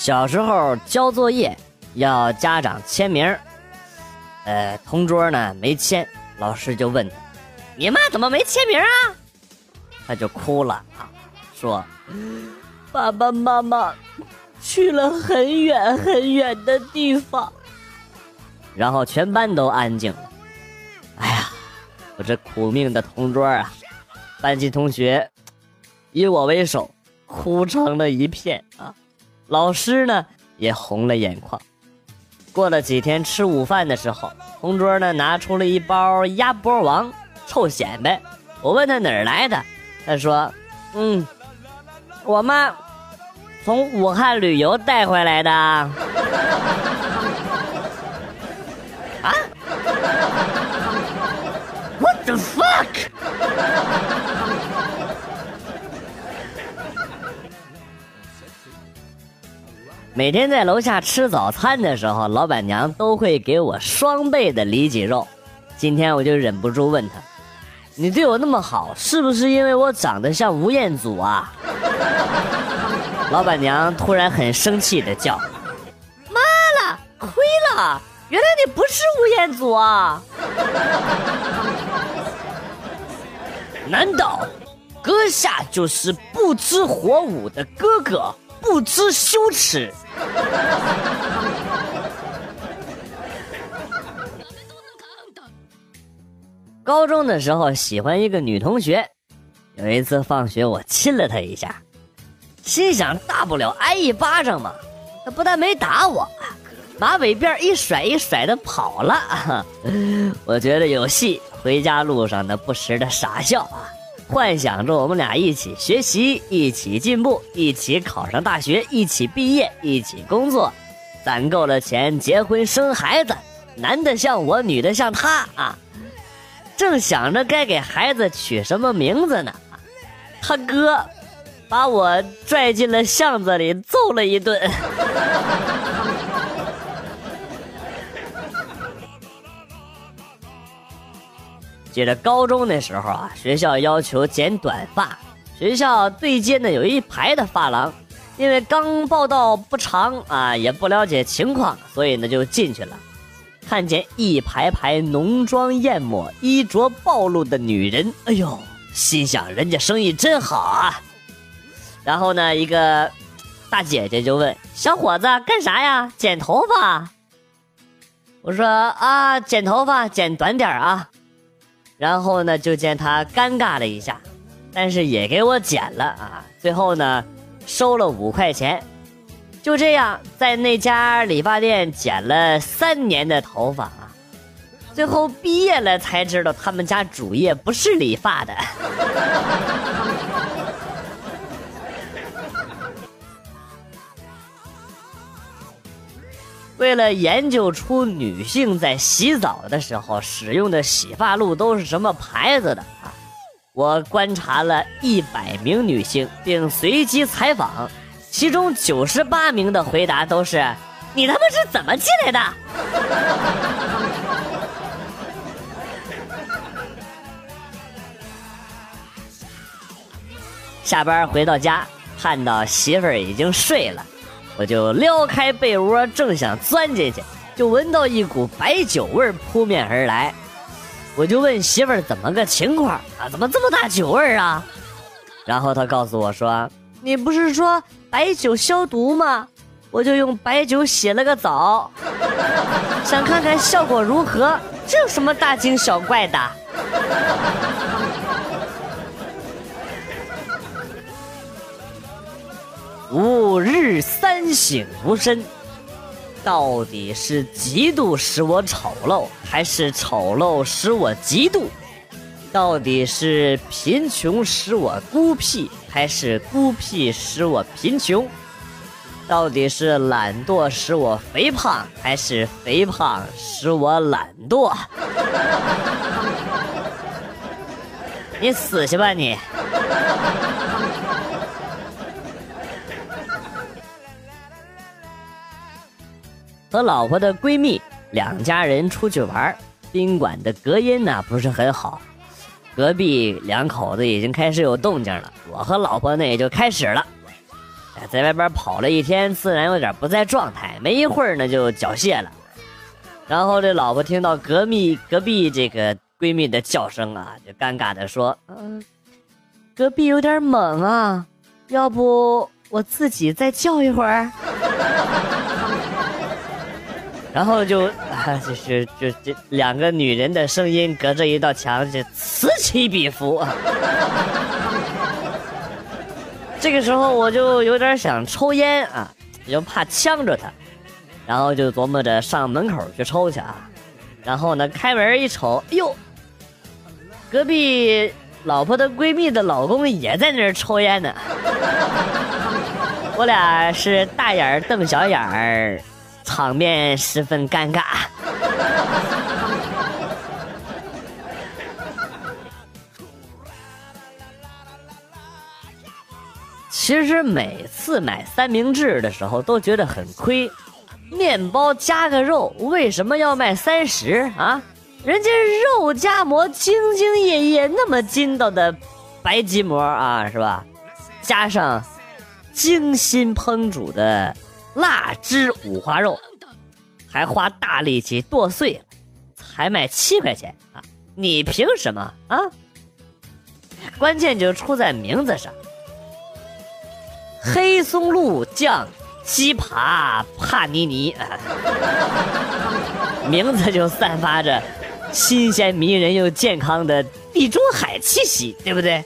小时候交作业要家长签名，呃，同桌呢没签，老师就问他：“你妈怎么没签名啊？”他就哭了啊，说：“爸爸妈妈去了很远很远的地方。”然后全班都安静了。哎呀，我这苦命的同桌啊！班级同学以我为首，哭成了一片啊！老师呢也红了眼眶。过了几天吃午饭的时候，同桌呢拿出了一包鸭脖王臭显摆。我问他哪儿来的，他说：“嗯，我妈从武汉旅游带回来的。”每天在楼下吃早餐的时候，老板娘都会给我双倍的里脊肉。今天我就忍不住问她：“你对我那么好，是不是因为我长得像吴彦祖啊？” 老板娘突然很生气的叫：“妈了，亏了！原来你不是吴彦祖啊！难道阁下就是不知火舞的哥哥？”不知羞耻。高中的时候喜欢一个女同学，有一次放学我亲了她一下，心想大不了挨一巴掌嘛。她不但没打我，马尾辫一甩一甩的跑了。我觉得有戏，回家路上呢不时的傻笑啊。幻想着我们俩一起学习，一起进步，一起考上大学，一起毕业，一起工作，攒够了钱结婚生孩子，男的像我，女的像他啊！正想着该给孩子取什么名字呢，他哥把我拽进了巷子里揍了一顿。记得高中那时候啊，学校要求剪短发，学校对接呢有一排的发廊，因为刚报道不长啊，也不了解情况，所以呢就进去了。看见一排排浓妆艳抹、衣着暴露的女人，哎呦，心想人家生意真好啊。然后呢，一个大姐姐就问小伙子干啥呀？剪头发。我说啊，剪头发，剪短点啊。然后呢，就见他尴尬了一下，但是也给我剪了啊。最后呢，收了五块钱。就这样，在那家理发店剪了三年的头发啊，最后毕业了才知道他们家主业不是理发的。为了研究出女性在洗澡的时候使用的洗发露都是什么牌子的啊，我观察了一百名女性，并随机采访，其中九十八名的回答都是：“你他妈是怎么进来的？” 下班回到家，看到媳妇儿已经睡了。我就撩开被窝，正想钻进去，就闻到一股白酒味扑面而来。我就问媳妇儿怎么个情况啊？怎么这么大酒味儿啊？然后她告诉我说：“你不是说白酒消毒吗？我就用白酒洗了个澡，想看看效果如何。这有什么大惊小怪的？”吾日三省吾身，到底是嫉妒使我丑陋，还是丑陋使我嫉妒？到底是贫穷使我孤僻，还是孤僻使我贫穷？到底是懒惰使我肥胖，还是肥胖使我懒惰？你死去吧你！和老婆的闺蜜两家人出去玩，宾馆的隔音呢不是很好，隔壁两口子已经开始有动静了，我和老婆呢也就开始了。在外边跑了一天，自然有点不在状态，没一会儿呢就缴械了。然后这老婆听到隔壁隔壁这个闺蜜的叫声啊，就尴尬的说：“嗯，隔壁有点猛啊，要不我自己再叫一会儿。”然后就啊，就是就这两个女人的声音隔着一道墙，就此起彼伏。这个时候我就有点想抽烟啊，又怕呛着她，然后就琢磨着上门口去抽去啊。然后呢，开门一瞅，哎呦，隔壁老婆的闺蜜的老公也在那儿抽烟呢。我俩是大眼瞪小眼儿，场面十分尴尬。其实每次买三明治的时候都觉得很亏，面包加个肉，为什么要卖三十啊？人家肉夹馍兢兢业业，那么筋道的白吉馍啊，是吧？加上精心烹煮的腊汁五花肉，还花大力气剁碎了，才卖七块钱啊！你凭什么啊？关键就出在名字上。黑松露酱鸡扒帕尼尼，名字就散发着新鲜迷人又健康的地中海气息，对不对？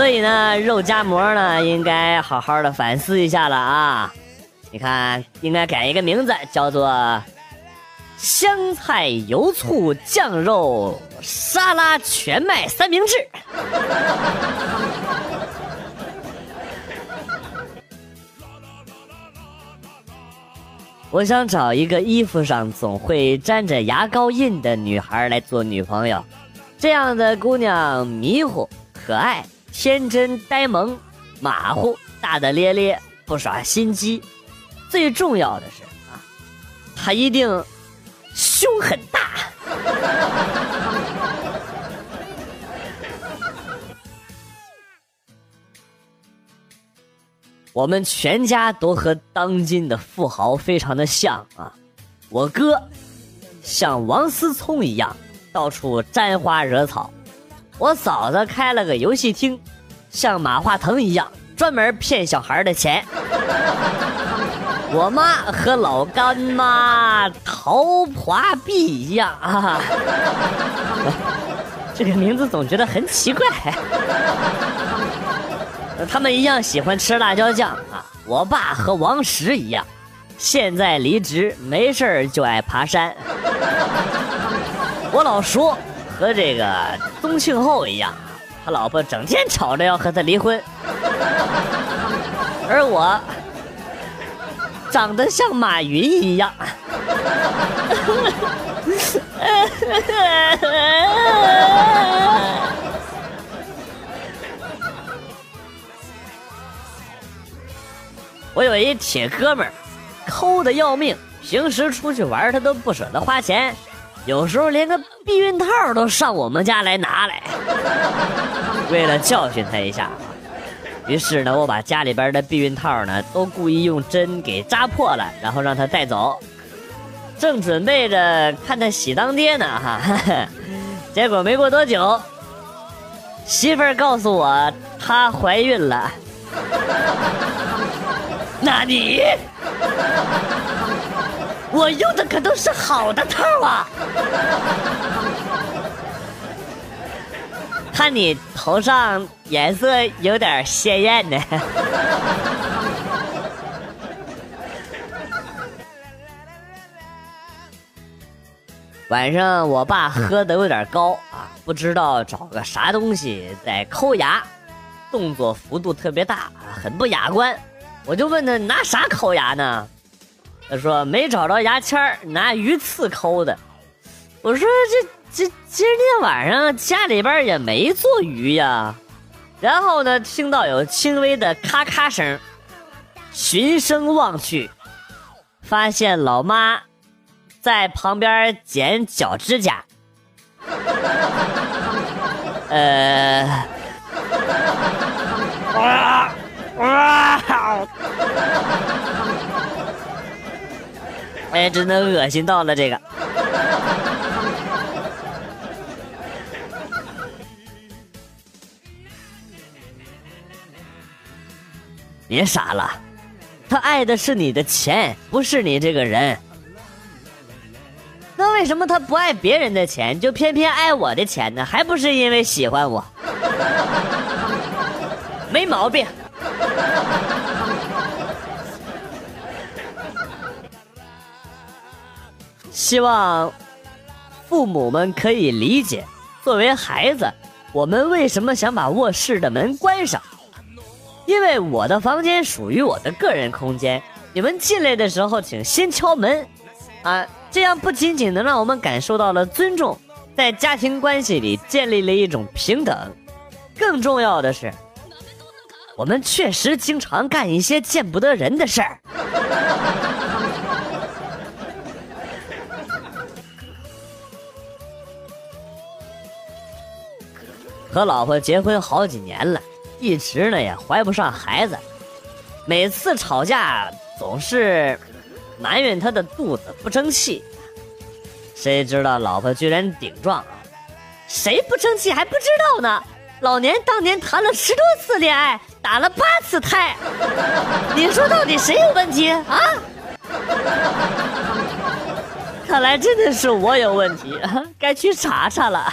所以呢，肉夹馍呢，应该好好的反思一下了啊！你看，应该改一个名字，叫做香菜油醋酱肉沙拉全麦三明治。我想找一个衣服上总会沾着牙膏印的女孩来做女朋友，这样的姑娘迷糊、可爱、天真、呆萌、马虎、大大咧咧、不耍心机，最重要的是啊，他一定胸很大。我们全家都和当今的富豪非常的像啊，我哥像王思聪一样到处沾花惹草，我嫂子开了个游戏厅，像马化腾一样专门骗小孩的钱，我妈和老干妈陶华碧一样啊，这个名字总觉得很奇怪。他们一样喜欢吃辣椒酱啊！我爸和王石一样，现在离职，没事就爱爬山。我老叔和这个宗庆后一样，他老婆整天吵着要和他离婚。而我长得像马云一样。我有一铁哥们儿，抠的要命，平时出去玩他都不舍得花钱，有时候连个避孕套都上我们家来拿来。为了教训他一下，于是呢，我把家里边的避孕套呢都故意用针给扎破了，然后让他带走。正准备着看他喜当爹呢，哈，结果没过多久，媳妇儿告诉我她怀孕了。那你，我用的可都是好的套啊！看你头上颜色有点鲜艳呢。晚上我爸喝的有点高啊，不知道找个啥东西在抠牙，动作幅度特别大，很不雅观。我就问他拿啥抠牙呢？他说没找着牙签拿鱼刺抠的。我说这这今天晚上家里边也没做鱼呀。然后呢，听到有轻微的咔咔声，循声望去，发现老妈在旁边剪脚指甲。呃。啊哎，真的恶心到了这个。别傻了，他爱的是你的钱，不是你这个人。那为什么他不爱别人的钱，就偏偏爱我的钱呢？还不是因为喜欢我？没毛病。希望父母们可以理解，作为孩子，我们为什么想把卧室的门关上？因为我的房间属于我的个人空间，你们进来的时候请先敲门，啊。这样不仅仅能让我们感受到了尊重，在家庭关系里建立了一种平等，更重要的是，我们确实经常干一些见不得人的事儿。和老婆结婚好几年了，一直呢也怀不上孩子，每次吵架总是。埋怨他的肚子不争气，谁知道老婆居然顶撞啊，谁不争气还不知道呢？老年当年谈了十多次恋爱，打了八次胎，你说到底谁有问题啊？看来真的是我有问题，该去查查了。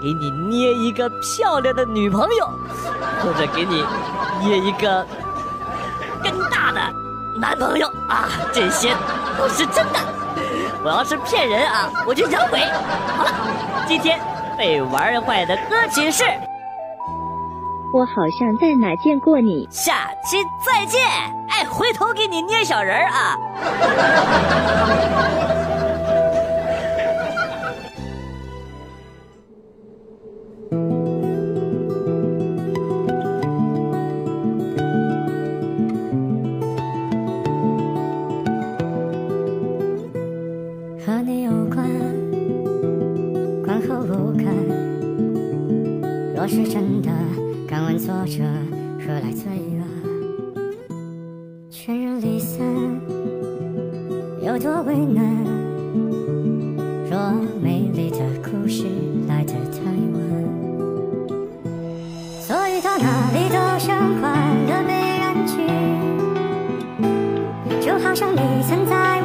给你捏一个漂亮的女朋友，或者给你捏一个更大的男朋友啊！这些都是真的。我要是骗人啊，我就养鬼。好了，今天被玩坏的歌曲是。我好像在哪见过你。下期再见。哎，回头给你捏小人儿啊。是真的，敢问作者何来罪恶？全人离散，有多为难？若美丽的故事来得太晚，所以到哪里都像换了美人局，就好像你曾在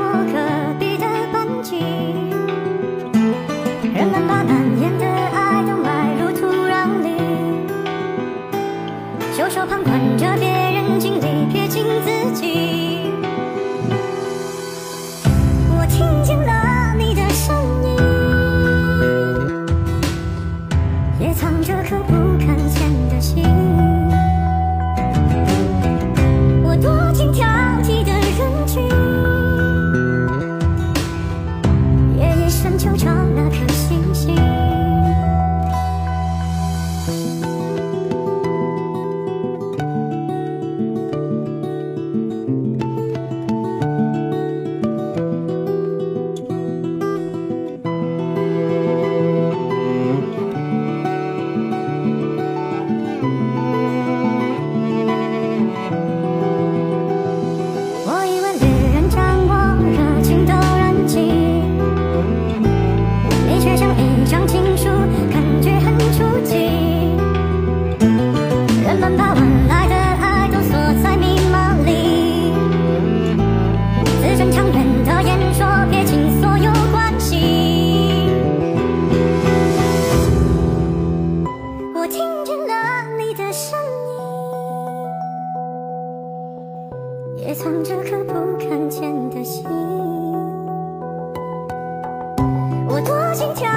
心跳